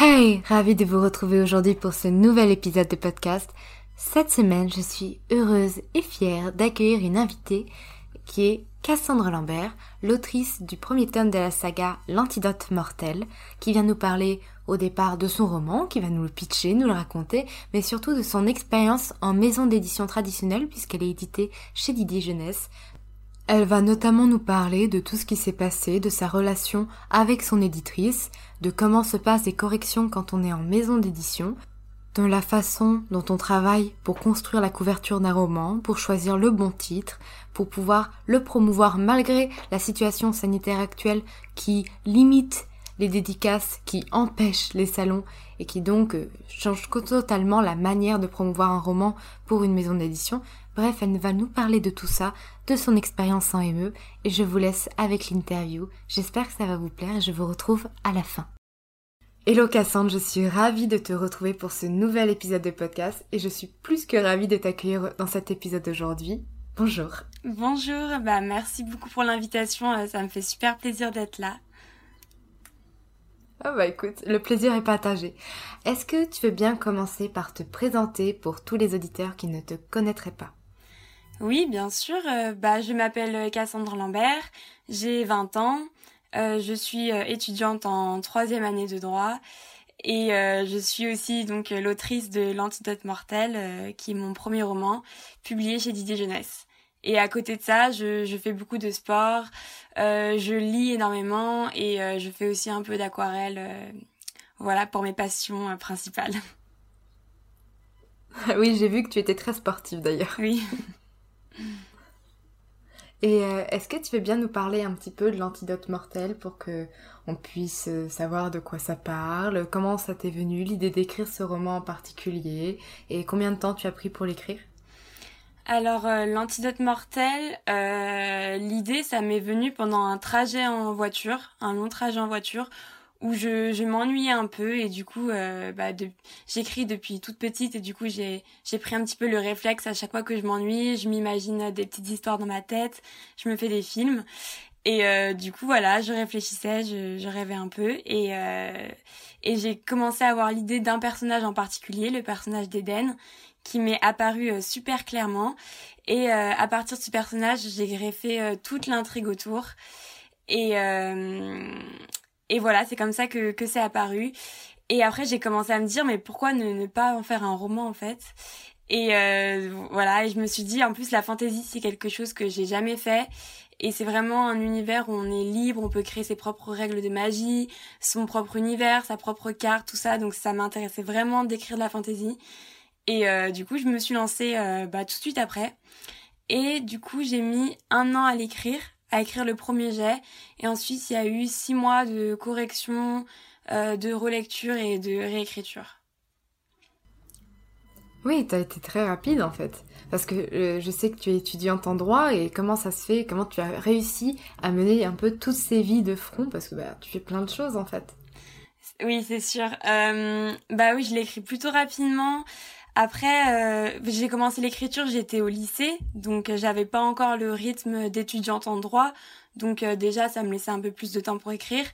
Hey, ravi de vous retrouver aujourd'hui pour ce nouvel épisode de podcast. Cette semaine, je suis heureuse et fière d'accueillir une invitée qui est Cassandre Lambert, l'autrice du premier tome de la saga L'antidote mortel, qui vient nous parler au départ de son roman, qui va nous le pitcher, nous le raconter, mais surtout de son expérience en maison d'édition traditionnelle, puisqu'elle est éditée chez Didier Jeunesse, elle va notamment nous parler de tout ce qui s'est passé, de sa relation avec son éditrice, de comment se passent les corrections quand on est en maison d'édition, de la façon dont on travaille pour construire la couverture d'un roman, pour choisir le bon titre, pour pouvoir le promouvoir malgré la situation sanitaire actuelle qui limite les dédicaces, qui empêche les salons et qui donc euh, change totalement la manière de promouvoir un roman pour une maison d'édition. Bref, elle va nous parler de tout ça, de son expérience en ME, et je vous laisse avec l'interview. J'espère que ça va vous plaire et je vous retrouve à la fin. Hello Cassandre, je suis ravie de te retrouver pour ce nouvel épisode de podcast et je suis plus que ravie de t'accueillir dans cet épisode d'aujourd'hui. Bonjour. Bonjour, bah merci beaucoup pour l'invitation, euh, ça me fait super plaisir d'être là. Ah bah écoute, le plaisir est partagé. Est-ce que tu veux bien commencer par te présenter pour tous les auditeurs qui ne te connaîtraient pas? Oui, bien sûr. Euh, bah, je m'appelle Cassandre Lambert, j'ai 20 ans, euh, je suis euh, étudiante en troisième année de droit et je suis aussi donc l'autrice de L'Antidote Mortel, qui est mon premier roman, publié chez Didier Jeunesse. Et à côté de ça, je, je fais beaucoup de sport, je lis énormément et je fais aussi un peu d'aquarelle, voilà, pour mes passions principales. Oui, j'ai vu que tu étais très sportive d'ailleurs. Oui. Et euh, est-ce que tu veux bien nous parler un petit peu de l'antidote mortel pour que on puisse euh, savoir de quoi ça parle, comment ça t'est venu l'idée d'écrire ce roman en particulier? Et combien de temps tu as pris pour l'écrire? Alors euh, l'antidote mortel, l'idée ça m'est venu pendant un trajet en voiture, un long trajet en voiture où je, je m'ennuyais un peu et du coup euh, bah, j'écris depuis toute petite et du coup j'ai j'ai pris un petit peu le réflexe à chaque fois que je m'ennuie je m'imagine des petites histoires dans ma tête je me fais des films et euh, du coup voilà je réfléchissais je, je rêvais un peu et euh, et j'ai commencé à avoir l'idée d'un personnage en particulier le personnage d'Eden qui m'est apparu euh, super clairement et euh, à partir de ce personnage j'ai greffé euh, toute l'intrigue autour et et voilà, c'est comme ça que, que c'est apparu. Et après, j'ai commencé à me dire, mais pourquoi ne, ne pas en faire un roman, en fait? Et euh, voilà, et je me suis dit, en plus, la fantaisie, c'est quelque chose que j'ai jamais fait. Et c'est vraiment un univers où on est libre, on peut créer ses propres règles de magie, son propre univers, sa propre carte, tout ça. Donc ça m'intéressait vraiment d'écrire de la fantaisie. Et du coup, je me suis lancée bah, tout de suite après. Et du coup, j'ai mis un an à l'écrire, à écrire le premier jet. Et ensuite, il y a eu six mois de correction, de relecture et de réécriture. Oui, tu as été très rapide en fait. Parce que euh, je sais que tu es étudiante en droit et comment ça se fait, comment tu as réussi à mener un peu toutes ces vies de front parce que bah, tu fais plein de choses en fait. Oui, c'est sûr. Euh, bah oui, je l'écris plutôt rapidement. Après, euh, j'ai commencé l'écriture, j'étais au lycée, donc j'avais pas encore le rythme d'étudiante en droit, donc déjà ça me laissait un peu plus de temps pour écrire.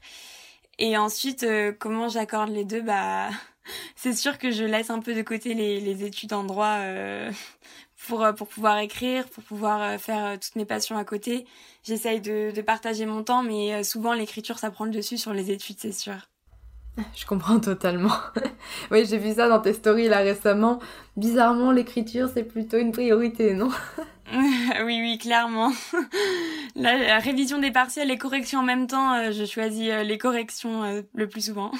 Et ensuite, comment j'accorde les deux? Bah, c'est sûr que je laisse un peu de côté les, études en droit euh, pour, euh, pour pouvoir écrire, pour pouvoir euh, faire toutes mes passions à côté. J'essaye de, de partager mon temps, mais souvent l'écriture, ça prend le dessus sur les études, c'est sûr. Je comprends totalement. oui, j'ai vu ça dans tes stories là récemment. Bizarrement, l'écriture, c'est plutôt une priorité, non? Oui, oui, clairement. La, révision des partiels et corrections en même temps, je choisis les corrections le plus souvent.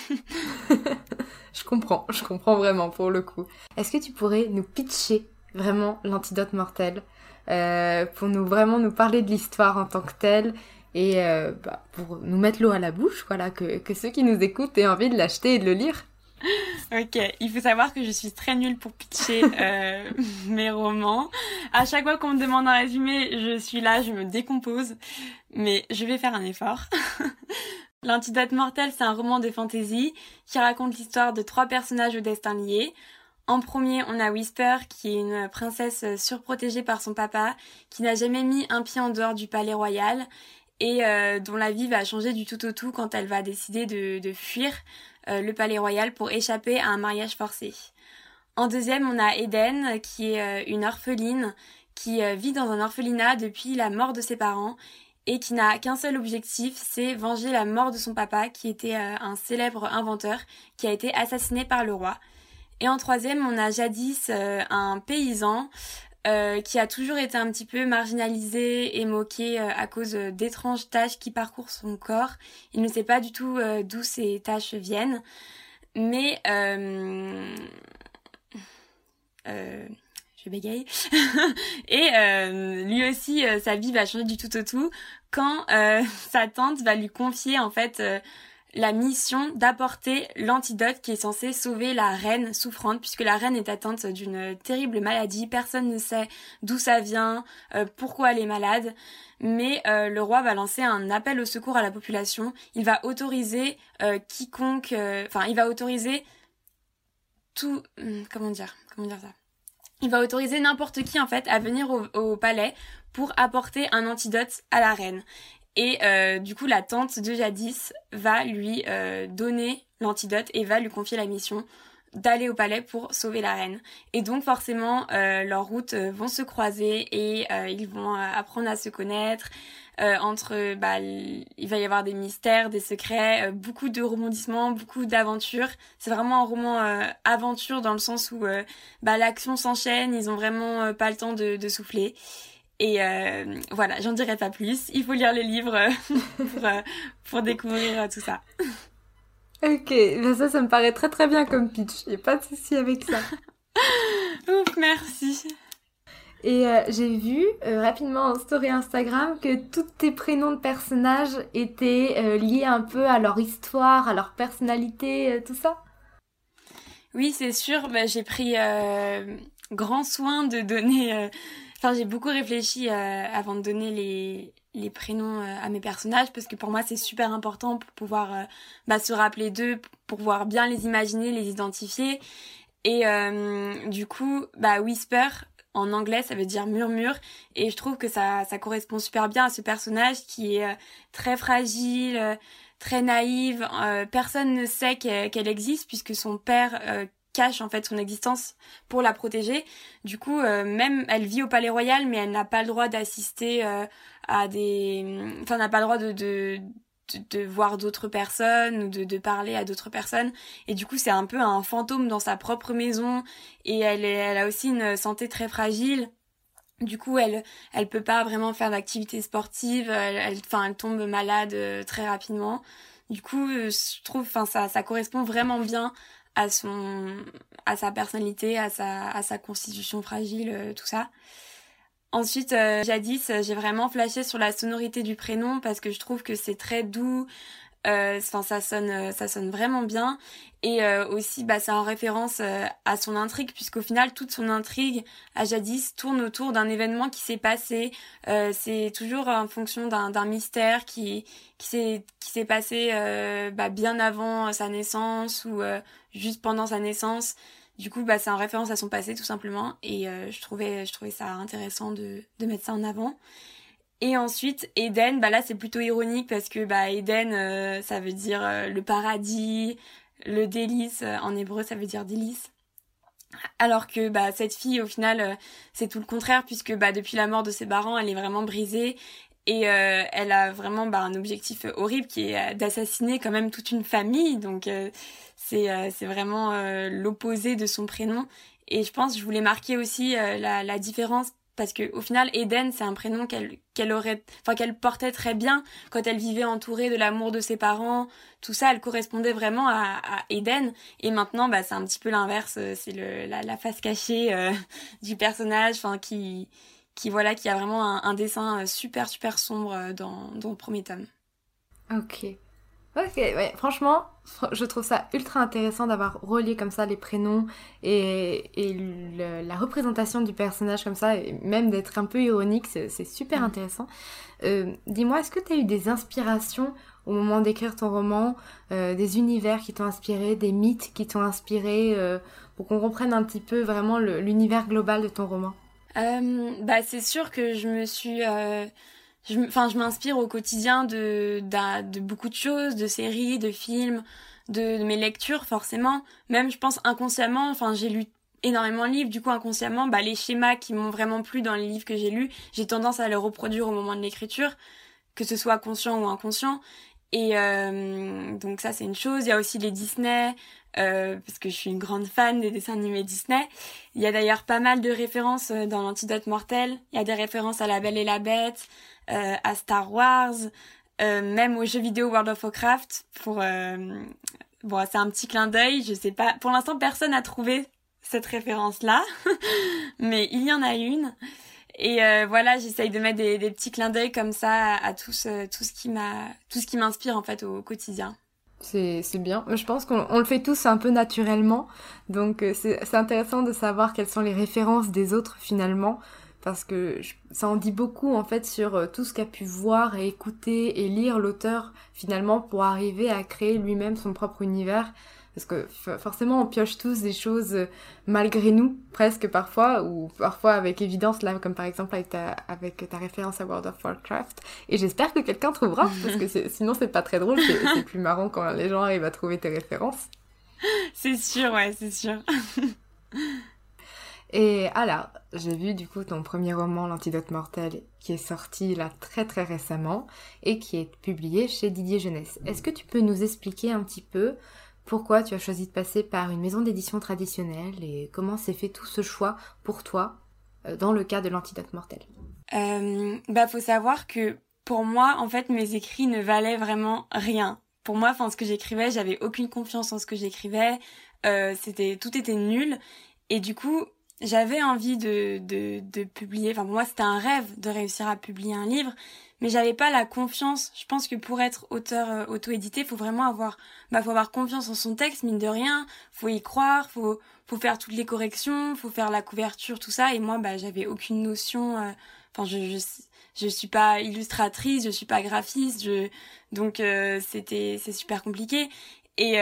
je comprends, je comprends vraiment pour le coup. Est-ce que tu pourrais nous pitcher vraiment l'antidote mortel euh, pour nous vraiment nous parler de l'histoire en tant que telle et euh, bah, pour nous mettre l'eau à la bouche, voilà, que, que ceux qui nous écoutent aient envie de l'acheter et de le lire. Ok, il faut savoir que je suis très nulle pour pitcher euh, mes romans. À chaque fois qu'on me demande un résumé, je suis là, je me décompose, mais je vais faire un effort. L'Antidote mortel, c'est un roman de fantasy qui raconte l'histoire de trois personnages au destin lié. En premier, on a Whisper, qui est une princesse surprotégée par son papa, qui n'a jamais mis un pied en dehors du palais royal et euh, dont la vie va changer du tout au tout quand elle va décider de, fuir euh, le palais royal pour échapper à un mariage forcé. En deuxième, on a Eden, qui est euh, une orpheline qui vit dans un orphelinat depuis la mort de ses parents et qui n'a qu'un seul objectif, c'est venger la mort de son papa, qui était un célèbre inventeur, qui a été assassiné par le roi. Et en troisième, on a jadis un paysan euh, qui a toujours été un petit peu marginalisé et moqué à cause d'étranges taches qui parcourent son corps. Il ne sait pas du tout d'où ces taches viennent. Mais je bégaye. et euh, lui aussi, euh, sa vie va changer du tout au tout quand euh, sa tante va lui confier en fait la mission d'apporter l'antidote qui est censé sauver la reine souffrante puisque la reine est atteinte d'une terrible maladie. Personne ne sait d'où ça vient, pourquoi elle est malade. Mais le roi va lancer un appel au secours à la population. Il va autoriser quiconque, enfin, il va autoriser tout, hum, comment dire, comment dire ça? Il va autoriser n'importe qui en fait à venir au, palais pour apporter un antidote à la reine. Et euh, du coup, la tante de Jadis va lui euh, donner l'antidote et va lui confier la mission d'aller au palais pour sauver la reine. Et donc forcément, euh, leurs routes vont se croiser et ils vont apprendre à se connaître. Euh, entre, bah, il va y avoir des mystères, des secrets, euh, beaucoup de rebondissements, beaucoup d'aventures. C'est vraiment un roman euh, aventure dans le sens où bah, l'action s'enchaîne, ils ont vraiment pas le temps de, de souffler. Et voilà, j'en dirai pas plus. Il faut lire les livres pour, pour découvrir tout ça. Ok, bah, ça, ça me paraît très très bien comme pitch. J'ai pas de souci avec ça. Ouf, merci. Et euh, j'ai vu euh, rapidement en story Instagram que tous tes prénoms de personnages étaient euh, liés un peu à leur histoire, à leur personnalité, tout ça? Oui, c'est sûr. Bah, j'ai pris grand soin de donner. Enfin, j'ai beaucoup réfléchi avant de donner les, prénoms à mes personnages parce que pour moi c'est super important pour pouvoir bah, se rappeler d'eux, pour pouvoir bien les imaginer, les identifier. Et du coup, bah Whisper, en anglais, ça veut dire murmure. Et je trouve que ça, correspond super bien à ce personnage qui est euh, très fragile, euh, très naïve. Euh, personne ne sait qu'elle existe puisque son père cache en fait son existence pour la protéger. Du coup, même elle vit au Palais Royal, mais elle n'a pas le droit d'assister à des, enfin n'a pas le droit de, de de, voir d'autres personnes ou de, de parler à d'autres personnes. Et du coup c'est un peu un fantôme dans sa propre maison. Et elle, est, elle a aussi une santé très fragile. Du coup elle elle peut pas vraiment faire d'activité sportive. Elle enfin elle, tombe malade euh, très rapidement. Du coup euh, je trouve enfin ça ça correspond vraiment bien à son à sa personnalité, à sa à sa constitution fragile, tout ça. Ensuite, jadis, j'ai vraiment flashé sur la sonorité du prénom parce que je trouve que c'est très doux, euh, enfin, ça sonne, euh, ça sonne vraiment bien. Et euh, aussi, bah, c'est en référence à son intrigue, puisqu'au final, toute son intrigue à jadis tourne autour d'un événement qui s'est passé. c'est toujours en fonction d'un mystère qui qui s'est qui s'est passé bah, bien avant sa naissance ou juste pendant sa naissance. Du coup, bah, c'est en référence à son passé tout simplement. Et je trouvais je trouvais ça intéressant de de mettre ça en avant. Et ensuite, Eden, bah là c'est plutôt ironique parce que bah Eden, euh, ça veut dire euh, le paradis, le délice, euh, en hébreu ça veut dire délice. Alors que bah cette fille au final c'est tout le contraire puisque bah depuis la mort de ses parents elle est vraiment brisée et elle a vraiment bah, un objectif horrible qui est d'assassiner quand même toute une famille donc c'est c'est vraiment l'opposé de son prénom et je pense je voulais marquer aussi la, la différence parce que au final Eden c'est un prénom qu'elle qu'elle aurait enfin qu'elle portait très bien quand elle vivait entourée de l'amour de ses parents. Tout ça elle correspondait vraiment à, à Eden. Et maintenant bah c'est un petit peu l'inverse. Euh, c'est le la, la, face cachée euh, du personnage enfin qui qui voilà qui a vraiment un, un dessin euh, super super sombre dans dans le premier tome. Ok Ok, ouais, franchement, je trouve ça ultra intéressant d'avoir relié comme ça les prénoms et, et la représentation du personnage comme ça, et même d'être un peu ironique, c'est super intéressant. Euh, Dis-moi, est-ce que tu as eu des inspirations au moment d'écrire ton roman, euh, des univers qui t'ont inspiré, des mythes qui t'ont inspiré, euh, pour qu'on comprenne un petit peu vraiment l'univers global de ton roman? Bah c'est sûr que je me suis je, enfin, je m'inspire au quotidien de, de, beaucoup de choses, de séries, de films, de, mes lectures, forcément. Même, je pense, inconsciemment, enfin, j'ai lu énormément de livres, du coup, inconsciemment, bah, les schémas qui m'ont vraiment plu dans les livres que j'ai lus, j'ai tendance à les reproduire au moment de l'écriture, que ce soit conscient ou inconscient. Et euh, donc ça, c'est une chose. Il y a aussi les Disney, euh, parce que je suis une grande fan des dessins animés Disney. Il y a d'ailleurs pas mal de références euh, dans l'Antidote Mortel. Il y a des références à La Belle et la Bête, euh, à Star Wars, euh, même aux jeux vidéo World of Warcraft. Pour bon, c'est un petit clin d'œil. Je sais pas. Pour l'instant, personne n'a trouvé cette référence-là, mais il y en a une. Et voilà, j'essaye de mettre des, des, petits clins d'œil comme ça à, tout ce, tout ce qui m'a, tout ce qui m'inspire en fait au quotidien. C'est bien. Je pense qu'on le fait tous un peu naturellement. Donc euh, c'est intéressant de savoir quelles sont les références des autres finalement. Parce que ça en dit beaucoup en fait sur euh, tout ce qu'a pu voir et écouter et lire l'auteur finalement pour arriver à créer lui-même son propre univers parce que forcément on pioche tous des choses euh, malgré nous presque parfois ou parfois avec évidence là comme par exemple avec ta avec ta référence à World of Warcraft. Et j'espère que quelqu'un trouvera parce que sinon c'est pas très drôle c'est plus marrant quand les gens arrivent à trouver tes références. C'est sûr ouais c'est sûr. Et alors j'ai vu du coup ton premier roman l'antidote mortel qui est sorti là très très récemment et qui est publié chez Didier Jeunesse. Est-ce que tu peux nous expliquer un petit peu pourquoi tu as choisi de passer par une maison d'édition traditionnelle et comment s'est fait tout ce choix pour toi euh, dans le cas de l'antidote mortel euh, Bah faut savoir que pour moi en fait mes écrits ne valaient vraiment rien. Pour moi, enfin ce que j'écrivais, j'avais aucune confiance en ce que j'écrivais. Euh, c'était tout était nul et du coup j'avais envie de, de, de publier. Enfin pour moi c'était un rêve de réussir à publier un livre, mais j'avais pas la confiance. Je pense que pour être auteur euh, auto-édité, faut vraiment avoir, bah, faut avoir confiance en son texte, mine de rien. Faut y croire, faut, faut faire toutes les corrections, faut faire la couverture, tout ça. Et moi, bah, j'avais aucune notion. Euh, enfin, je, je, je suis pas illustratrice, je suis pas graphiste, je, donc euh, c'était, c'est super compliqué. Et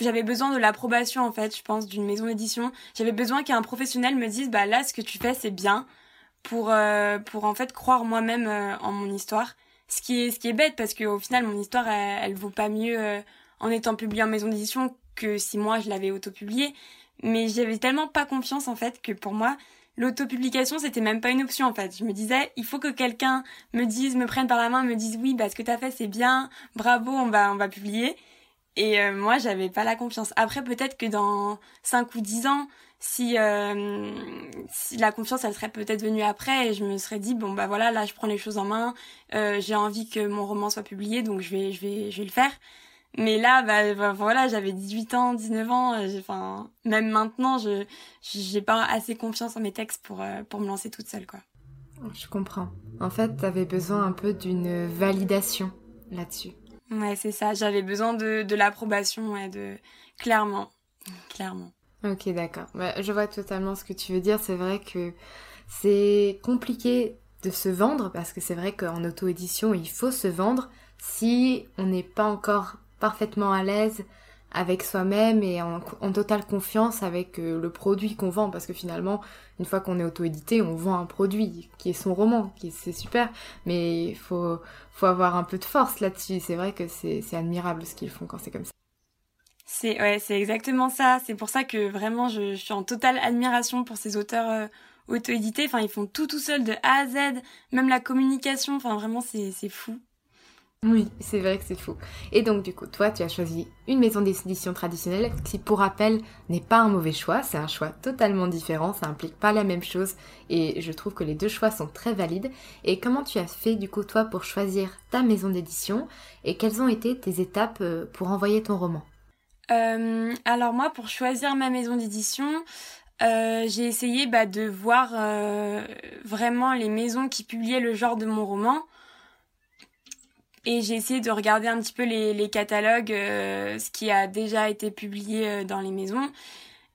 j'avais besoin de l'approbation en fait, je pense, d'une maison d'édition. J'avais besoin qu'un professionnel me dise, bah là, ce que tu fais, c'est bien pour euh, pour en fait croire moi-même euh, en mon histoire. Ce qui est ce qui est bête parce que au final mon histoire elle, elle vaut pas mieux euh, en étant publiée en maison d'édition que si moi je l'avais auto-publiée. Mais j'avais tellement pas confiance en fait que pour moi l'autopublication c'était même pas une option en fait. Je me disais il faut que quelqu'un me dise, me prenne par la main, me dise oui bah ce que t'as fait c'est bien, bravo on va on va publier. Et moi j'avais pas la confiance. Après peut-être que dans 5 ou 10 ans si, euh, si la confiance elle serait peut-être venue après et je me serais dit bon bah voilà là je prends les choses en main euh, j'ai envie que mon roman soit publié donc je vais je vais je vais le faire Mais là, bah, bah voilà, j'avais 18 ans, 19 ans. Enfin, même maintenant, je j'ai pas assez confiance en mes textes pour pour me lancer toute seule, quoi. Je comprends. En fait, t'avais besoin un peu d'une validation là-dessus. Ouais, c'est ça. J'avais besoin de, l'approbation, ouais, de clairement, clairement. Ok, d'accord. Bah, je vois totalement ce que tu veux dire. C'est vrai que c'est compliqué de se vendre parce que c'est vrai qu'en auto-édition, il faut se vendre si on n'est pas encore parfaitement à l'aise avec soi-même et en, totale confiance avec euh, le produit qu'on vend. Parce que finalement une fois qu'on est auto-édité on vend un produit qui est son roman qui c'est super. Mais il faut faut avoir un peu de force là-dessus. C'est vrai que c'est admirable ce qu'ils font quand c'est comme ça. C'est ouais c'est exactement ça. C'est pour ça que vraiment je, suis en totale admiration pour ces auteurs euh, auto-édités. Enfin ils font tout tout seuls de A à Z. Même la communication enfin vraiment c'est c'est fou oui, c'est vrai que c'est fou. Et donc du coup, toi, tu as choisi une maison d'édition traditionnelle qui, pour rappel, n'est pas un mauvais choix, c'est un choix totalement différent, ça implique pas la même chose. Et je trouve que les deux choix sont très valides. Et comment tu as fait du coup toi pour choisir ta maison d'édition? Et quelles ont été tes étapes euh, pour envoyer ton roman? Euh, Alors moi, pour choisir ma maison d'édition, euh, j'ai essayé bah, de voir vraiment les maisons qui publiaient le genre de mon roman et j'ai essayé de regarder un petit peu les, catalogues, euh, ce qui a déjà été publié euh, dans les maisons.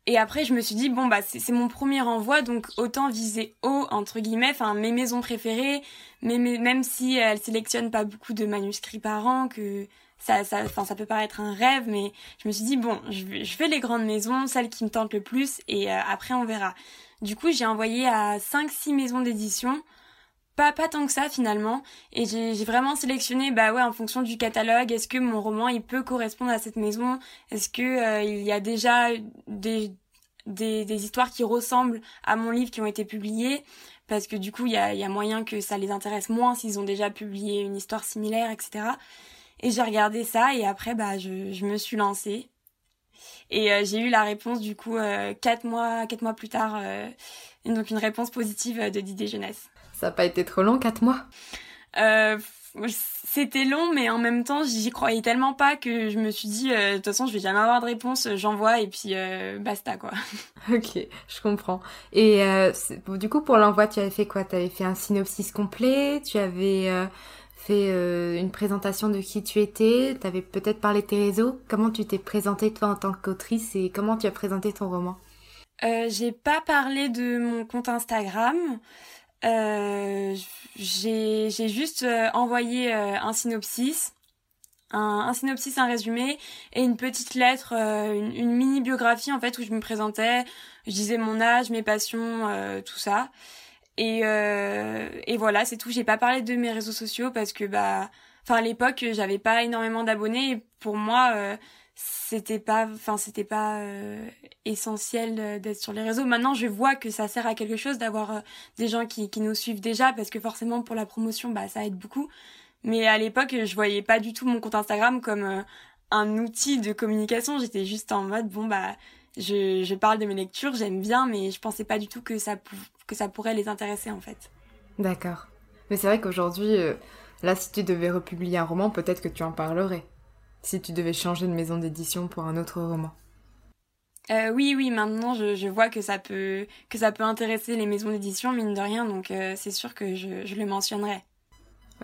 Et après, je me suis dit, bon, bah, c'est mon premier envoi, donc autant viser haut, entre guillemets, enfin, mes maisons préférées, mais, même si elles sélectionnent pas beaucoup de manuscrits par an, que ça, ça, ça peut paraître un rêve, mais je me suis dit, bon, je, je fais les grandes maisons, celles qui me tentent le plus, et euh, après, on verra. Du coup, j'ai envoyé à 5-6 maisons d'édition, pas, pas tant que ça finalement. Et j'ai vraiment sélectionné, bah ouais, en fonction du catalogue, est-ce que mon roman il peut correspondre à cette maison? Est-ce que euh, il y a déjà des, des, histoires qui ressemblent à mon livre qui ont été publiées? Parce que du coup, il y a, y a moyen que ça les intéresse moins s'ils ont déjà publié une histoire similaire, etc. Et j'ai regardé ça et après, bah, je, je me suis lancée. Et euh, j'ai eu la réponse du coup euh, quatre mois, quatre mois plus tard, donc une réponse positive de Didier Jeunesse. Ça n'a pas été trop long, quatre mois? Euh, C'était long, mais en même temps, j'y croyais tellement pas que je me suis dit, euh, de toute façon, je vais jamais avoir de réponse, j'envoie et puis euh, basta, quoi. Ok, je comprends. Et du coup, pour l'envoi, tu avais fait quoi? Tu avais fait un synopsis complet? Tu avais fait une présentation de qui tu étais? Tu avais peut-être parlé de tes réseaux? Comment tu t'es présentée, toi, en tant qu'autrice? Et comment tu as présenté ton roman? J'ai pas parlé de mon compte Instagram. Euh, j'ai juste euh, envoyé euh, un synopsis, un, un, synopsis, un résumé et une petite lettre, euh, une, une, mini biographie en fait où je me présentais, je disais mon âge, mes passions, tout ça. Et, et voilà, c'est tout. J'ai pas parlé de mes réseaux sociaux parce que bah, enfin à l'époque j'avais pas énormément d'abonnés pour moi c'était pas enfin c'était pas euh, essentiel d'être sur les réseaux. Maintenant je vois que ça sert à quelque chose d'avoir euh, des gens qui, qui nous suivent déjà parce que forcément pour la promotion bah ça aide beaucoup. Mais à l'époque je voyais pas du tout mon compte Instagram comme euh, un outil de communication. J'étais juste en mode bon bah je, je parle de mes lectures j'aime bien mais je pensais pas du tout que ça que ça pourrait les intéresser en fait. D'accord. Mais c'est vrai qu'aujourd'hui là si tu devais republier un roman peut-être que tu en parlerais si tu devais changer de maison d'édition pour un autre roman euh, oui, oui, maintenant je, je, vois que ça peut que ça peut intéresser les maisons d'édition, mine de rien, donc euh, c'est sûr que je, je, le mentionnerai.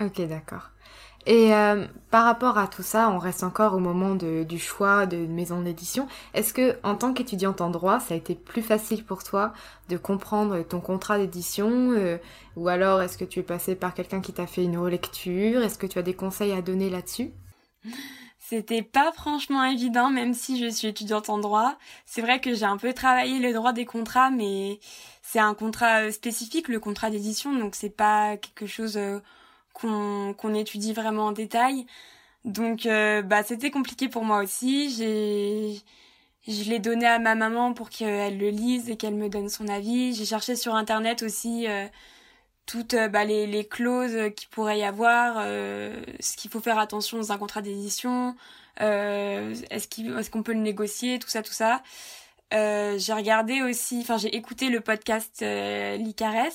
Ok, d'accord. Et euh, par rapport à tout ça, on reste encore au moment de, du choix de maison d'édition. Est-ce que, en tant qu'étudiante en droit, ça a été plus facile pour toi de comprendre ton contrat d'édition euh, Ou alors, est-ce que tu es passé par quelqu'un qui t'a fait une relecture? Est-ce que tu as des conseils à donner là-dessus? C'était pas franchement évident, même si je suis étudiante en droit. C'est vrai que j'ai un peu travaillé le droit des contrats, mais c'est un contrat euh, spécifique, le contrat d'édition, donc c'est pas quelque chose euh, qu'on étudie vraiment en détail. Donc euh, bah c'était compliqué pour moi aussi. J'ai je l'ai donné à ma maman pour qu'elle le lise et qu'elle me donne son avis. J'ai cherché sur internet aussi toutes euh, bah, les, les clauses qu'il pourrait y avoir, euh, ce qu'il faut faire attention dans un contrat d'édition, euh, est-ce qu'on est qu'on peut le négocier, tout ça, tout ça. Euh, j'ai regardé aussi, enfin j'ai écouté le podcast euh, Licares,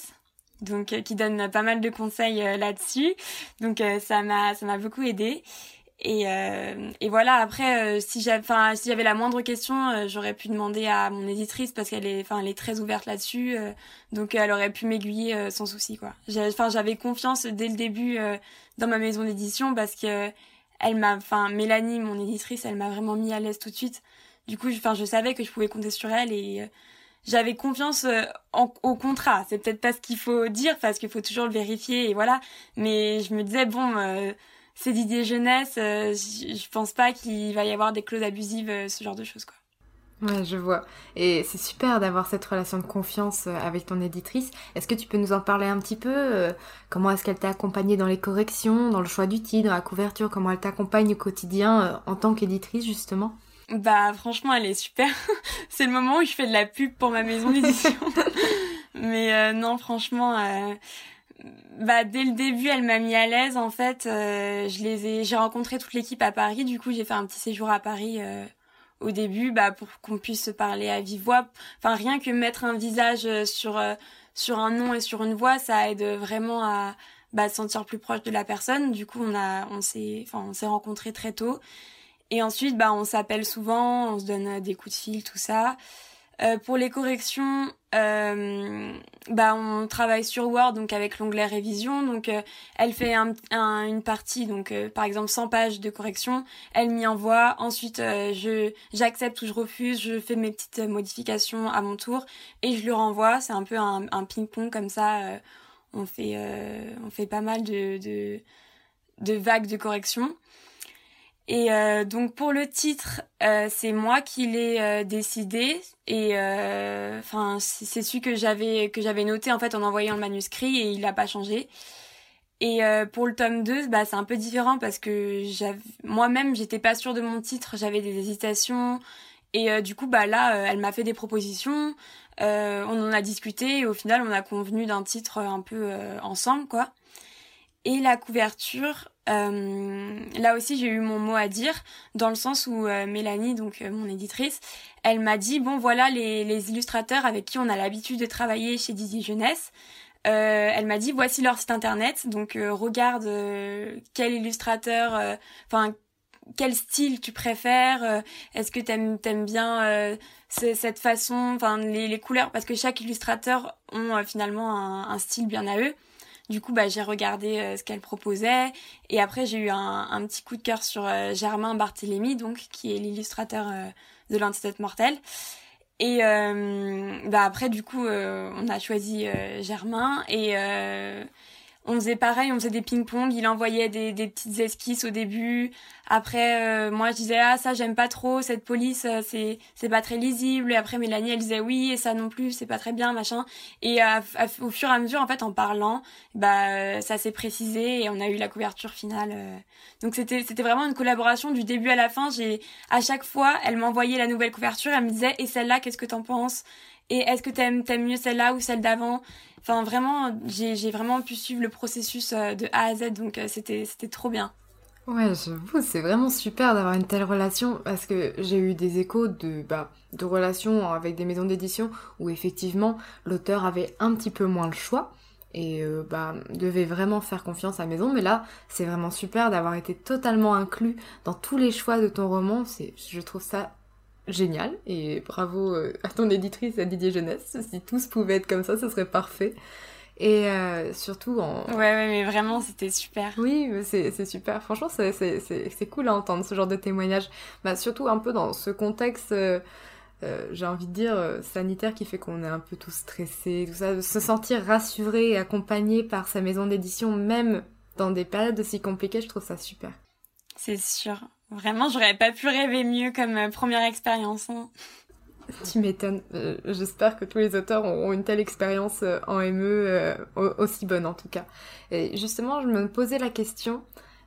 donc qui donne pas mal de conseils là-dessus, donc ça m'a ça m'a beaucoup aidé. Et, euh, et voilà. Après, euh, si j'avais, enfin, si j'avais la moindre question, euh, j'aurais pu demander à mon éditrice parce qu'elle est, enfin, elle est très ouverte là-dessus. donc, elle aurait pu m'aiguiller sans souci, quoi. Enfin, j'avais confiance dès le début dans ma maison d'édition parce que elle m'a, enfin, Mélanie, mon éditrice, elle m'a vraiment mis à l'aise tout de suite. Du coup, enfin, je savais que je pouvais compter sur elle et j'avais confiance en, au contrat. C'est peut-être pas ce qu'il faut dire parce qu'il faut toujours le vérifier et voilà. Mais je me disais bon c'est Didier Jeunesse, euh, je pense pas qu'il va y avoir des clauses abusives, euh, ce genre de choses, quoi. Ouais, je vois. Et c'est super d'avoir cette relation de confiance euh, avec ton éditrice. Est-ce que tu peux nous en parler un petit peu Comment est-ce qu'elle t'a accompagnée dans les corrections, dans le choix du titre, dans la couverture Comment elle t'accompagne au quotidien en tant qu'éditrice, justement? Bah, franchement, elle est super. c'est le moment où je fais de la pub pour ma maison d'édition. Mais non, franchement, bah dès le début, elle m'a mis à l'aise. En fait, euh, je les ai, j'ai rencontré toute l'équipe à Paris. Du coup, j'ai fait un petit séjour à Paris euh, au début, bah pour qu'on puisse se parler à vive voix. Enfin, rien que mettre un visage euh, sur sur un nom et sur une voix, ça aide vraiment à bah, se sentir plus proche de la personne. Du coup, on a, on s'est, enfin, on s'est rencontrés très tôt. Et ensuite, bah, on s'appelle souvent, on se donne des coups de fil, tout ça. Euh, pour les corrections, euh, bah on travaille sur Word donc avec l'onglet révision. Donc euh, elle fait un, une partie donc par exemple 100 pages de correction, elle m'y envoie. Ensuite je j'accepte ou je refuse, je fais mes petites modifications à mon tour et je le renvoie. C'est un peu un, ping-pong comme ça. on fait on fait pas mal de, de de vagues de correction. Et euh, donc pour le titre, euh, c'est moi qui l'ai euh, décidé et enfin c'est celui que j'avais que j'avais noté en fait en envoyant le manuscrit et il n'a pas changé. Et pour le tome 2, bah c'est un peu différent parce que moi-même j'étais pas sûre de mon titre, j'avais des hésitations et du coup bah là elle m'a fait des propositions, on en a discuté et au final on a convenu d'un titre un peu ensemble quoi. Et la couverture, euh, là aussi j'ai eu mon mot à dire dans le sens où euh, Mélanie, donc euh, mon éditrice, elle m'a dit bon voilà les, illustrateurs avec qui on a l'habitude de travailler chez Didi Jeunesse. elle m'a dit voici leur site internet donc regarde quel illustrateur, enfin quel style tu préfères Est-ce que t'aimes aimes bien cette façon, enfin les, couleurs? Parce que chaque illustrateur ont finalement un, un, style bien à eux. Du coup, bah, j'ai regardé euh, ce qu'elle proposait et après j'ai eu un, petit coup de cœur sur euh, Germain Barthélémy, donc qui est l'illustrateur euh, de l'antidote mortel. Et bah après, du coup, on a choisi Germain et on faisait pareil, on faisait des ping-pong, il envoyait des, petites esquisses au début. Après, euh, moi je disais ah ça j'aime pas trop, cette police euh, c'est c'est pas très lisible. Et après Mélanie elle disait oui et ça non plus c'est pas très bien machin. Et au fur et à mesure en fait en parlant, bah ça s'est précisé et on a eu la couverture finale. Euh. Donc c'était c'était vraiment une collaboration du début à la fin. J'ai à chaque fois elle m'envoyait la nouvelle couverture, elle me disait et celle-là qu'est-ce que t'en penses? Et est-ce que t'aimes t'aimes mieux celle-là ou celle d'avant? Enfin, vraiment, j'ai vraiment pu suivre le processus euh, de A à Z, donc euh, c'était trop bien. Ouais, j'avoue, c'est vraiment super d'avoir une telle relation parce que j'ai eu des échos de, bah, relations avec des maisons d'édition où effectivement l'auteur avait un petit peu moins le choix et euh, bah, devait vraiment faire confiance à la maison. Mais là, c'est vraiment super d'avoir été totalement inclus dans tous les choix de ton roman. Je trouve ça génial et bravo euh, à ton éditrice, à Didier Jeunesse. Si tous pouvaient être comme ça, ce serait parfait. Et euh, surtout en... Ouais, ouais, mais vraiment, c'était super. Oui, c'est super. Franchement, c'est cool à entendre ce genre de témoignage. Bah, surtout un peu dans ce contexte, euh, j'ai envie de dire, sanitaire qui fait qu'on est un peu tous stressés, tout ça. Se sentir rassuré et accompagné par sa maison d'édition, même dans des périodes aussi compliquées, je trouve ça super. C'est sûr. Vraiment, j'aurais pas pu rêver mieux comme euh, première expérience. Hein. Tu m'étonnes. Euh, j'espère que tous les auteurs ont une telle expérience euh, en ME aussi bonne en tout cas. Et justement, je me posais la question.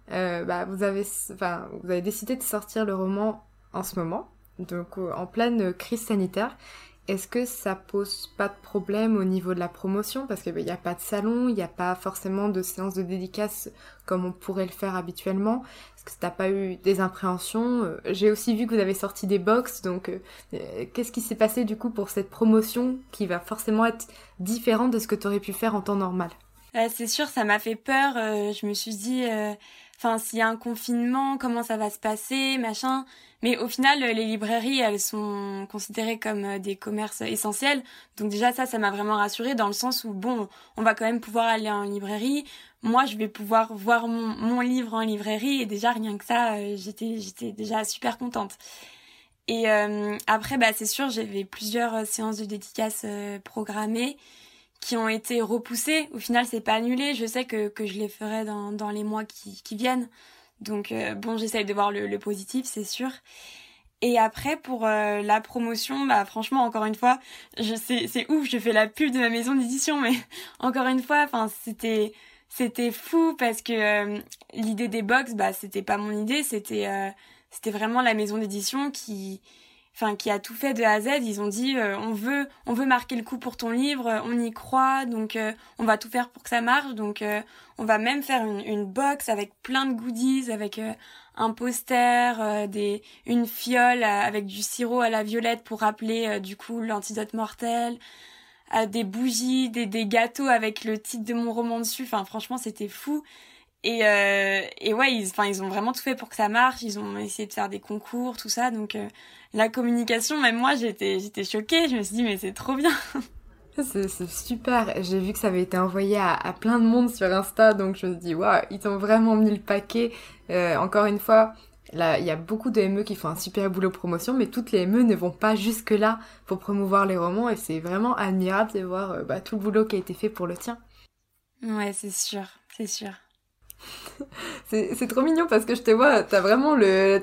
bah, vous avez, enfin, vous avez décidé de sortir le roman en ce moment, donc en pleine crise sanitaire. Est-ce que ça pose pas de problème au niveau de la promotion? Parce qu'il n'y a pas de salon, il n'y a pas forcément de séance de dédicace comme on pourrait le faire habituellement. Est-ce que t'as pas eu des impréhensions? Euh, J'ai aussi vu que vous avez sorti des box, donc euh, euh, qu'est-ce qui s'est passé du coup pour cette promotion qui va forcément être différente de ce que tu aurais pu faire en temps normal? C'est sûr, ça m'a fait peur. je me suis dit enfin s'il y a un confinement, comment ça va se passer, machin. Mais au final, les librairies, elles sont considérées comme euh, des commerces essentiels. Donc déjà ça, ça m'a vraiment rassurée dans le sens où bon, on va quand même pouvoir aller en librairie. Moi, je vais pouvoir voir mon, livre en librairie et déjà rien que ça, euh, j'étais déjà super contente. Et euh, après, bah c'est sûr, j'avais plusieurs séances de dédicaces programmées qui ont été repoussées. Au final, c'est pas annulé. Je sais que, que je les ferai dans, dans les mois qui, qui viennent. Donc euh, bon, j'essaye de voir le, positif, c'est sûr. Et après pour euh, la promotion, bah franchement encore une fois, je sais c'est ouf, je fais la pub de ma maison d'édition mais encore une fois, enfin c'était c'était fou parce que euh, l'idée des box bah c'était pas mon idée, c'était c'était vraiment la maison d'édition qui enfin qui a tout fait de A à Z. Ils ont dit euh, on veut on veut marquer le coup pour ton livre, on y croit, donc euh, on va tout faire pour que ça marche. Donc euh, on va même faire une, une box avec plein de goodies, avec un poster, des une fiole avec du sirop à la violette pour rappeler du coup l'antidote mortel. des bougies, des, des gâteaux avec le titre de mon roman dessus. Enfin, franchement, c'était fou. Et, et ouais, ils, enfin, ils ont vraiment tout fait pour que ça marche. Ils ont essayé de faire des concours, tout ça. Donc, la communication, même moi, j'étais, j'étais choquée. Je me suis dit, mais c'est trop bien. C'est, super. J'ai vu que ça avait été envoyé à, plein de monde sur Insta, donc je me dis, waouh, ils t'ont vraiment mis le paquet. Euh, encore une fois, là, il y a beaucoup de ME qui font un super boulot promotion, mais toutes les ME ne vont pas jusque là pour promouvoir les romans, et c'est vraiment admirable de voir euh, bah, tout le boulot qui a été fait pour le tien. Ouais, c'est sûr, c'est sûr. c'est trop mignon parce que je te vois, t'as vraiment le,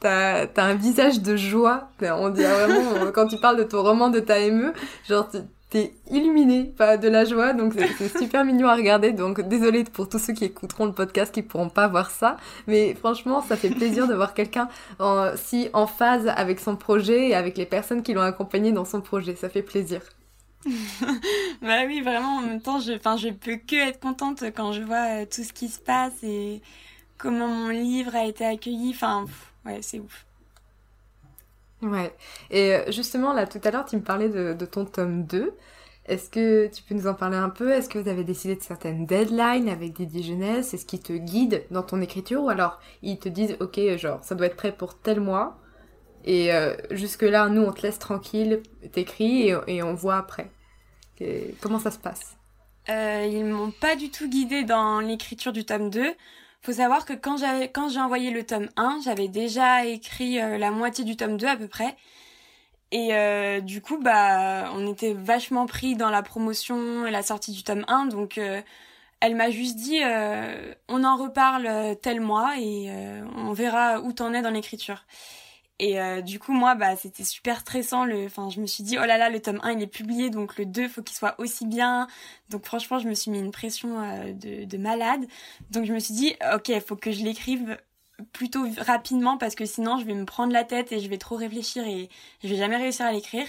t'as un visage de joie. On dirait vraiment quand tu parles de ton roman de ta ME, genre t'es illuminé pas de la joie, donc c'est super mignon à regarder. Donc désolé pour tous ceux qui écouteront le podcast qui pourront pas voir ça, mais franchement ça fait plaisir de voir quelqu'un si en phase avec son projet et avec les personnes qui l'ont accompagné dans son projet. Ça fait plaisir. Bah oui, vraiment, en même temps, je, je peux que être contente quand je vois euh, tout ce qui se passe et comment mon livre a été accueilli. Enfin, ouais, c'est ouf. Ouais. Et euh, justement, là, tout à l'heure, tu me parlais de, de ton tome 2. Est-ce que tu peux nous en parler un peu? Est-ce que vous avez décidé de certaines deadlines avec Didier Jeunesse? Est-ce qu'ils te guident dans ton écriture? Ou alors ils te disent, ok, genre, ça doit être prêt pour tel mois? Et euh, jusque-là, nous, on te laisse tranquille, t'écris et, on voit après. comment ça se passe? Euh, Ils m'ont pas du tout guidé dans l'écriture du tome 2. Faut savoir que quand j'ai envoyé le tome 1, j'avais déjà écrit euh, la moitié du tome 2 à peu près. Et euh, du coup, bah, on était vachement pris dans la promotion et la sortie du tome 1, donc elle m'a juste dit on en reparle tel mois et on verra où t'en es dans l'écriture. Et euh, du coup, moi, bah, c'était super stressant. Enfin, je me suis dit, oh là là, le tome 1, il est publié, donc le 2, faut qu'il soit aussi bien. Donc franchement, je me suis mis une pression euh, de, de, malade. Donc je me suis dit, ok, faut que je l'écrive plutôt rapidement parce que sinon, je vais me prendre la tête et je vais trop réfléchir et je vais jamais réussir à l'écrire.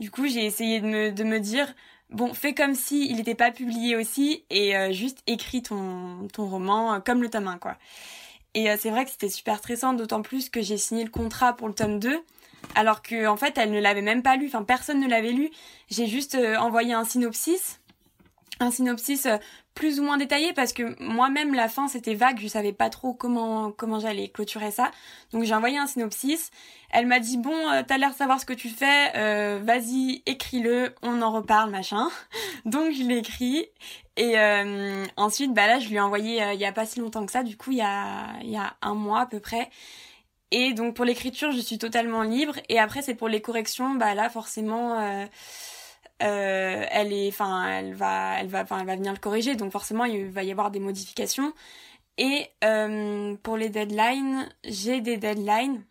Du coup, j'ai essayé de me, de me dire, bon, fais comme si il n'était pas publié aussi et euh, juste écris ton, ton roman comme le tome 1, quoi. Et euh, c'est vrai que c'était super stressant, d'autant plus que j'ai signé le contrat pour le tome 2, alors que en fait elle ne l'avait même pas lu, enfin personne ne l'avait lu. J'ai juste euh, envoyé un synopsis, un synopsis euh, plus ou moins détaillé parce que moi-même la fin c'était vague, je savais pas trop comment comment j'allais clôturer ça. Donc j'ai envoyé un synopsis. Elle m'a dit bon, t'as l'air de savoir ce que tu fais, euh, vas-y écris-le, on en reparle machin. Donc je l'ai écrit et euh, ensuite, bah là, je lui ai envoyé euh, il y a pas si longtemps que ça, du coup, il y a, il y a un mois à peu près. Et donc pour l'écriture, je suis totalement libre. Et après, c'est pour les corrections, bah là, forcément, euh, euh elle est, enfin, elle va, elle va, elle va venir le corriger. Donc forcément, il va y avoir des modifications. Et pour les deadlines, j'ai des deadlines.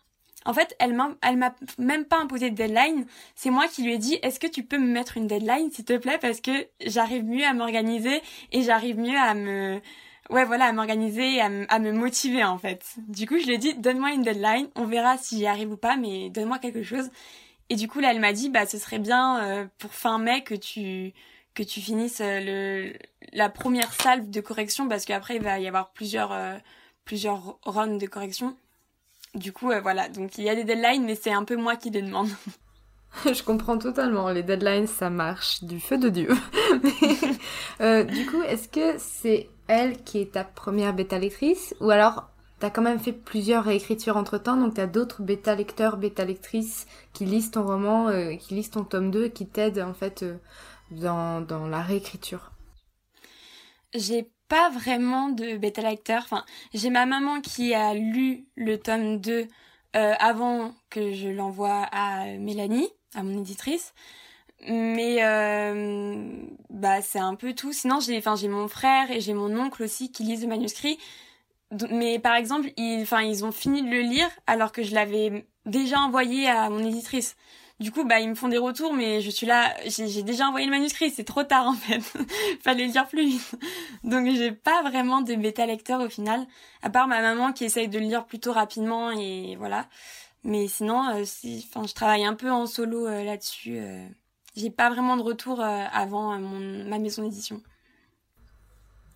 En fait, elle m'a, elle m'a même pas imposé de deadline. C'est moi qui lui ai dit, est-ce que tu peux me mettre une deadline, s'il te plaît, parce que j'arrive mieux à m'organiser et j'arrive mieux à me, ouais, voilà, à m'organiser et à, à, me motiver, en fait. Du coup, je lui ai dit, donne-moi une deadline. On verra si j'y arrive ou pas, mais donne-moi quelque chose. Et du coup, là, elle m'a dit, bah, ce serait bien euh, pour fin mai que tu, que tu finisses euh, le, la première salve de correction, parce qu'après, il va y avoir plusieurs, euh, plusieurs runs de correction. Du coup, euh, voilà. Donc, il y a des deadlines, mais c'est un peu moi qui les demande. Je comprends totalement. Les deadlines, ça marche du feu de Dieu. du coup, est-ce que c'est elle qui est ta première bêta lectrice? Ou alors t'as quand même fait plusieurs réécritures entre temps, donc t'as d'autres bêta lecteurs, bêta lectrices qui lisent ton roman, euh, qui lisent ton tome 2 et qui t'aident en fait euh, dans, dans la réécriture. J'ai pas vraiment de bêta lecteur. Enfin, j'ai ma maman qui a lu le tome 2 euh, avant que je l'envoie à Mélanie, à mon éditrice. Mais bah c'est un peu tout. Sinon j'ai j'ai mon frère et j'ai mon oncle aussi qui lisent le manuscrit. Mais par exemple, ils enfin ils ont fini de le lire alors que je l'avais déjà envoyé à mon éditrice. Du coup, bah, ils me font des retours, mais je suis là, j'ai déjà envoyé le manuscrit, c'est trop tard en fait. Fallait le lire plus vite. Donc j'ai pas vraiment de bêta lecteur au final, à part ma maman qui essaye de le lire plutôt rapidement et voilà. Mais sinon, euh, si, enfin, je travaille un peu en solo euh, là-dessus. Euh, j'ai pas vraiment de retour avant mon, ma maison d'édition.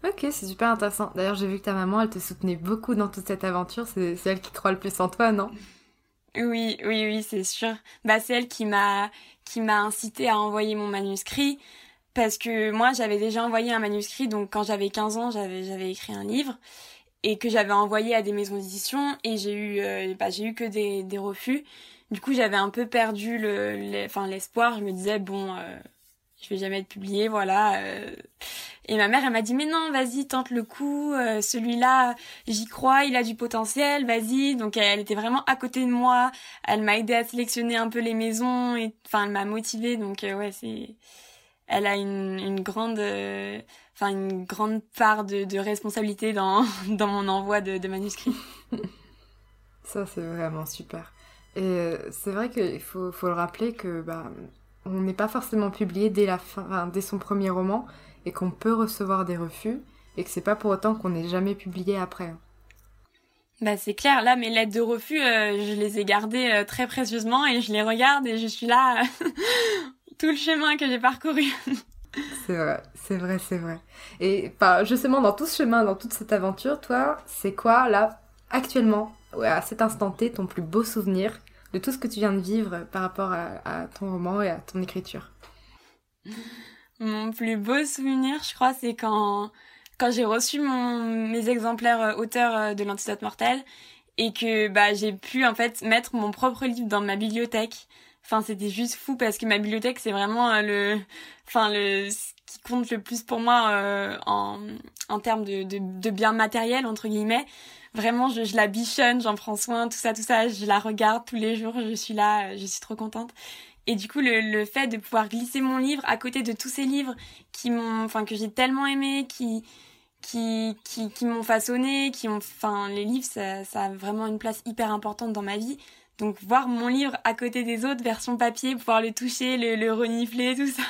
Ok, c'est super intéressant. D'ailleurs, j'ai vu que ta maman, elle te soutenait beaucoup dans toute cette aventure. C'est elle qui croit le plus en toi, non? Oui, oui, oui, c'est sûr. Bah, c'est elle qui m'a, qui m'a incité à envoyer mon manuscrit. Parce que moi, j'avais déjà envoyé un manuscrit, donc quand j'avais 15 ans, j'avais, j'avais écrit un livre. Et que j'avais envoyé à des maisons d'édition. Et j'ai eu, euh, bah, j'ai eu que des, des refus. Du coup, j'avais un peu perdu le, enfin, l'espoir. Je me disais, bon, euh, je vais jamais être publié, voilà. Euh. Et ma mère, elle m'a dit, mais non, vas-y, tente le coup, euh, celui-là, j'y crois, il a du potentiel, vas-y. Donc elle était vraiment à côté de moi, elle m'a aidé à sélectionner un peu les maisons, enfin, elle m'a motivée, donc euh, ouais, c'est... Elle a une, une grande... Enfin, une grande part de, de responsabilité dans, dans mon envoi de, de manuscrits. Ça, c'est vraiment super. Et c'est vrai qu'il faut, faut le rappeler que bah, on n'est pas forcément publié dès la fin, dès son premier roman, et qu'on peut recevoir des refus, et que c'est pas pour autant qu'on n'est jamais publié après. Bah c'est clair, là mes lettres de refus, euh, je les ai gardées euh, très précieusement et je les regarde et je suis là tout le chemin que j'ai parcouru. c'est vrai, c'est vrai, c'est vrai. Et bah, justement dans tout ce chemin, dans toute cette aventure, toi, c'est quoi là actuellement, à cet instant T, ton plus beau souvenir de tout ce que tu viens de vivre par rapport à, ton roman et à ton écriture? Mon plus beau souvenir, je crois, c'est quand, quand j'ai reçu mon, mes exemplaires euh, auteurs euh, de l'antidote mortel et que bah, j'ai pu en fait mettre mon propre livre dans ma bibliothèque. Enfin, c'était juste fou parce que ma bibliothèque, c'est vraiment euh, le, enfin le, ce qui compte le plus pour moi en, en termes de, de, biens matériels entre guillemets vraiment je, je la bichonne, j'en prends soin, tout ça, tout ça, je la regarde tous les jours, je suis là, je suis trop contente. Et du coup, le, le fait de pouvoir glisser mon livre à côté de tous ces livres qui m'ont, enfin que j'ai tellement aimé, qui qui qui, qui m'ont façonné, qui ont, enfin les livres, ça, a vraiment une place hyper importante dans ma vie. Donc voir mon livre à côté des autres, version papier, pouvoir le toucher, le, le renifler, tout ça,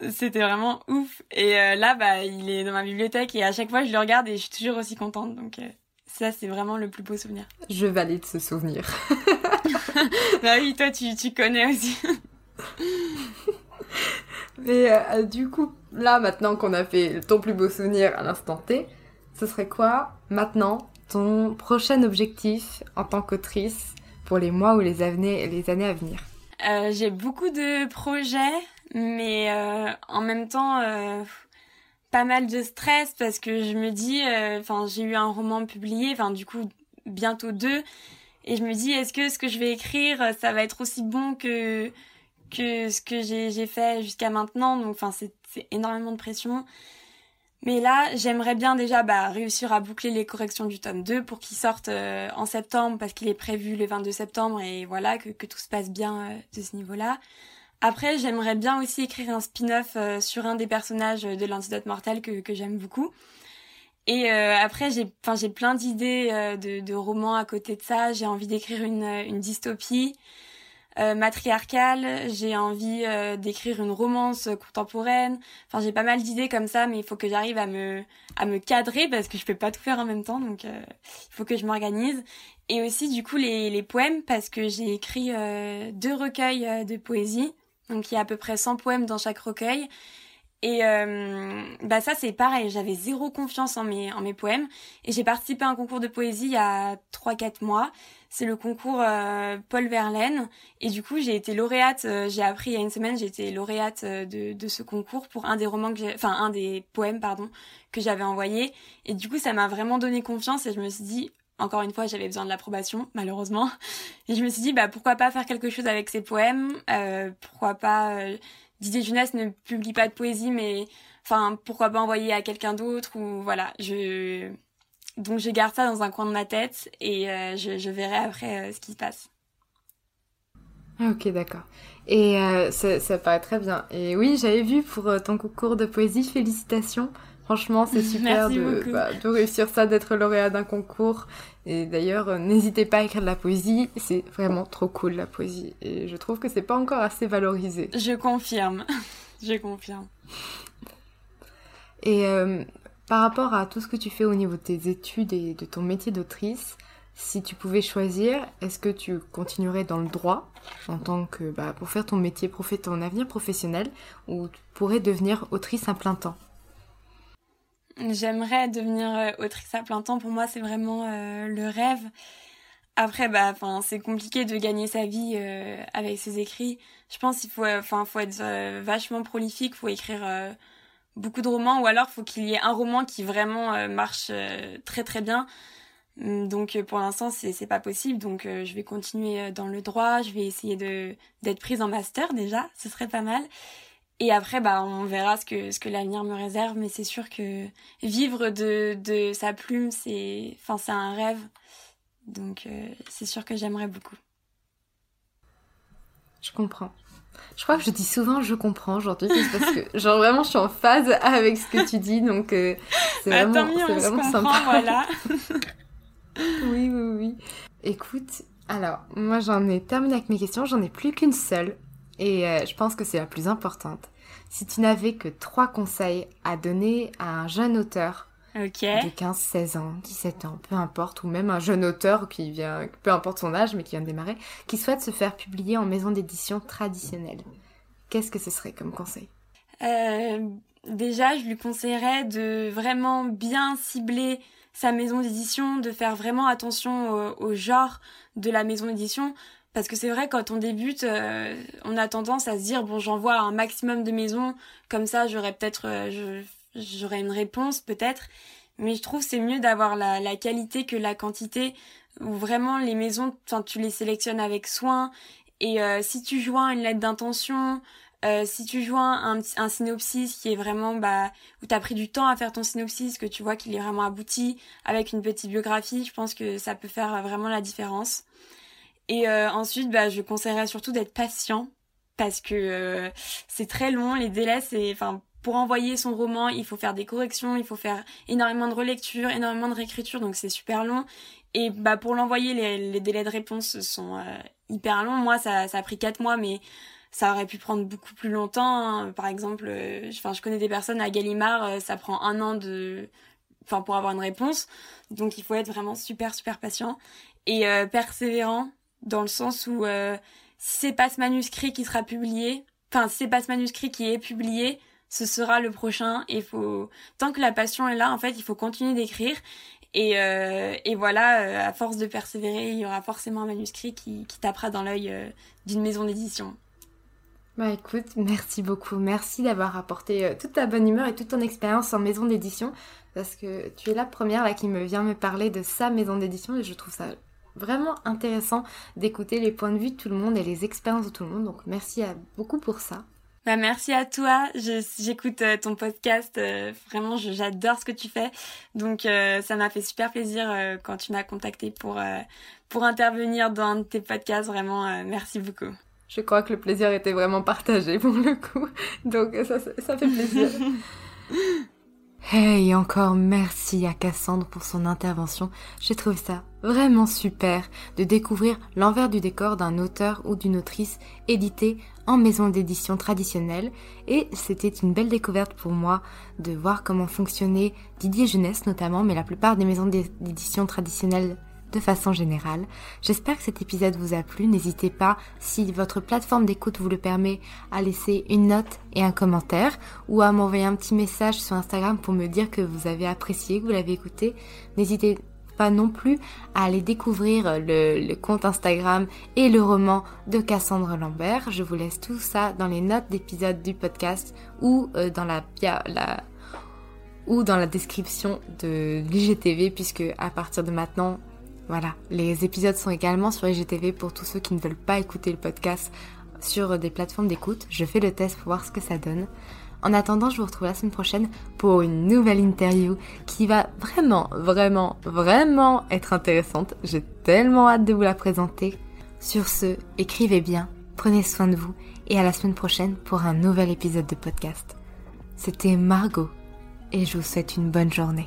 c'était vraiment ouf. Et euh, là, bah, il est dans ma bibliothèque et à chaque fois je le regarde et je suis toujours aussi contente. Donc euh, ça, c'est vraiment le plus beau souvenir. Je valide ce souvenir. bah oui, toi, tu, tu connais aussi. Mais euh, du coup, là, maintenant qu'on a fait ton plus beau souvenir à l'instant T, ce serait quoi, maintenant, ton prochain objectif en tant qu'autrice pour les mois ou les années, les années à venir? Euh, J'ai beaucoup de projets, mais euh, en même temps, pas mal de stress parce que je me dis, euh, enfin, j'ai eu un roman publié, enfin, du coup, bientôt deux, et je me dis, est-ce que ce que je vais écrire, ça va être aussi bon que ce que j'ai fait jusqu'à maintenant? Donc, enfin, c'est énormément de pression. Mais là, j'aimerais bien déjà bah, réussir à boucler les corrections du tome 2 pour qu'il sorte euh, en septembre parce qu'il est prévu le 22 septembre et voilà, que, tout se passe bien euh, de ce niveau-là. Après, j'aimerais bien aussi écrire un spin-off euh, sur un des personnages de l'antidote mortel que j'aime beaucoup. Et euh, après, j'ai, enfin, j'ai plein d'idées euh, de, romans à côté de ça. J'ai envie d'écrire une, dystopie matriarcale. J'ai envie d'écrire une romance contemporaine. Enfin, j'ai pas mal d'idées comme ça, mais il faut que j'arrive à me, à me cadrer parce que je peux pas tout faire en même temps. Donc, il faut que je m'organise. Et aussi, du coup, les, les poèmes parce que j'ai écrit deux recueils de poésie donc il y a à peu près 100 poèmes dans chaque recueil. Et euh, bah ça c'est pareil, j'avais zéro confiance en mes en mes poèmes. Et j'ai participé à un concours de poésie il y a 3 4 mois. C'est le concours euh, Paul Verlaine. Et du coup, j'ai été lauréate, euh, j'ai appris il y a une semaine, j'ai été lauréate de de ce concours pour un des romans que enfin un des poèmes pardon que j'avais envoyé. Et du coup, ça m'a vraiment donné confiance et je me suis dit encore une fois, j'avais besoin de l'approbation, malheureusement. Et je me suis dit, bah, pourquoi pas faire quelque chose avec ces poèmes? Euh, Pourquoi pas... Euh, Didier Jeunesse ne publie pas de poésie, mais... Enfin, pourquoi pas envoyer à quelqu'un d'autre ou voilà, je... Donc je garde ça dans un coin de ma tête et euh, je, verrai après euh, ce qui se passe. Ok, d'accord. Et euh, ça paraît très bien. Et oui, j'avais vu pour ton concours de poésie, félicitations. Franchement, c'est super de, bah, de, réussir ça, d'être lauréat d'un concours. Et d'ailleurs, euh, n'hésitez pas à écrire de la poésie. C'est vraiment trop cool, la poésie. Et je trouve que c'est pas encore assez valorisé. Je confirme. je confirme. Et euh, par rapport à tout ce que tu fais au niveau de tes études et de ton métier d'autrice, si tu pouvais choisir, est-ce que tu continuerais dans le droit en tant que bah, pour faire ton métier, ton avenir professionnel, ou tu pourrais devenir autrice à plein temps? J'aimerais devenir euh, autrice à plein temps. Pour moi, c'est vraiment euh, le rêve. Après, bah, c'est compliqué de gagner sa vie euh, avec ses écrits. Je pense qu'il faut, enfin, faut être vachement prolifique, faut écrire beaucoup de romans, ou alors faut qu'il y ait un roman qui vraiment marche très très bien. Hum, donc, pour l'instant, c'est c'est pas possible. Donc, je vais continuer dans le droit. Je vais essayer d'être prise en master déjà. Ce serait pas mal. Et après, bah, on verra ce que, ce que l'avenir me réserve, mais c'est sûr que vivre de, de sa plume, c'est, enfin, c'est un rêve. Donc, euh, c'est sûr que j'aimerais beaucoup. Je comprends. Je crois que je dis souvent je comprends aujourd'hui parce que genre vraiment je suis en phase avec ce que tu dis donc euh, c'est bah, vraiment, c'est vraiment sympa. Voilà. oui oui oui. Écoute, alors moi j'en ai terminé avec mes questions, j'en ai plus qu'une seule et euh, je pense que c'est la plus importante. Si tu n'avais que trois conseils à donner à un jeune auteur de 15, 16 ans, 17 ans, peu importe, ou même un jeune auteur qui vient, peu importe son âge, mais qui vient de démarrer, qui souhaite se faire publier en maison d'édition traditionnelle, qu'est-ce que ce serait comme conseil? Euh, Déjà, je lui conseillerais de vraiment bien cibler sa maison d'édition, de faire vraiment attention au, au genre de la maison d'édition. Parce que c'est vrai, quand on débute, euh, on a tendance à se dire, bon, j'envoie un maximum de maisons, comme ça, j'aurais peut-être, euh, j'aurais une réponse, peut-être. Mais je trouve c'est mieux d'avoir la, la qualité que la quantité, où vraiment les maisons, tu les sélectionnes avec soin. Et euh, si tu joins une lettre d'intention, si tu joins un, un synopsis qui est vraiment bah où t'as pris du temps à faire ton synopsis, que tu vois qu'il est vraiment abouti avec une petite biographie, je pense que ça peut faire vraiment la différence. Et euh, ensuite, bah, je conseillerais surtout d'être patient parce que euh, c'est très long, les délais, c'est, enfin, pour envoyer son roman, il faut faire des corrections, il faut faire énormément de relecture, énormément de réécriture, donc c'est super long. Et bah pour l'envoyer, les, les, délais de réponse sont euh, hyper longs. Moi, ça, ça a pris quatre mois, mais ça aurait pu prendre beaucoup plus longtemps. Hein. Par exemple, enfin, je connais des personnes à Gallimard, ça prend un an de, enfin, pour avoir une réponse. Donc, il faut être vraiment super, super patient et persévérant dans le sens où euh, c'est pas ce manuscrit qui sera publié, enfin si c'est pas ce manuscrit qui est publié, ce sera le prochain. Et faut tant que la passion est là, en fait, il faut continuer d'écrire. Et, euh, voilà, euh, à force de persévérer, il y aura forcément un manuscrit qui, tapera dans l'œil euh, d'une maison d'édition. Bah écoute, merci beaucoup. Merci d'avoir apporté toute ta bonne humeur et toute ton expérience en maison d'édition. Parce que tu es la première là qui me vient me parler de sa maison d'édition et je trouve ça vraiment intéressant d'écouter les points de vue de tout le monde et les expériences de tout le monde. Donc merci à beaucoup pour ça. Bah merci à toi. J'écoute euh, ton podcast. Euh, vraiment, j'adore ce que tu fais. Donc euh, ça m'a fait super plaisir quand tu m'as contacté pour pour intervenir dans tes podcasts. Vraiment, merci beaucoup. Je crois que le plaisir était vraiment partagé pour le coup. Donc ça, ça fait plaisir. Hey, encore merci à Cassandre pour son intervention. J'ai trouvé ça vraiment super de découvrir l'envers du décor d'un auteur ou d'une autrice édité en maison d'édition traditionnelle et c'était une belle découverte pour moi de voir comment fonctionnait Didier Jeunesse notamment, mais la plupart des maisons d'édition traditionnelles de façon générale. J'espère que cet épisode vous a plu. N'hésitez pas, si votre plateforme d'écoute vous le permet, à laisser une note et un commentaire ou à m'envoyer un petit message sur Instagram pour me dire que vous avez apprécié, que vous l'avez écouté. N'hésitez pas non plus à aller découvrir le, compte Instagram et le roman de Cassandre Lambert. Je vous laisse tout ça dans les notes d'épisode du podcast ou euh, dans la, la ou dans la description de l'IGTV puisque à partir de maintenant voilà, les épisodes sont également sur IGTV pour tous ceux qui ne veulent pas écouter le podcast sur des plateformes d'écoute. Je fais le test pour voir ce que ça donne. En attendant, je vous retrouve la semaine prochaine pour une nouvelle interview qui va vraiment, vraiment, vraiment être intéressante. J'ai tellement hâte de vous la présenter. Sur ce, écrivez bien, prenez soin de vous et à la semaine prochaine pour un nouvel épisode de podcast. C'était Margot et je vous souhaite une bonne journée.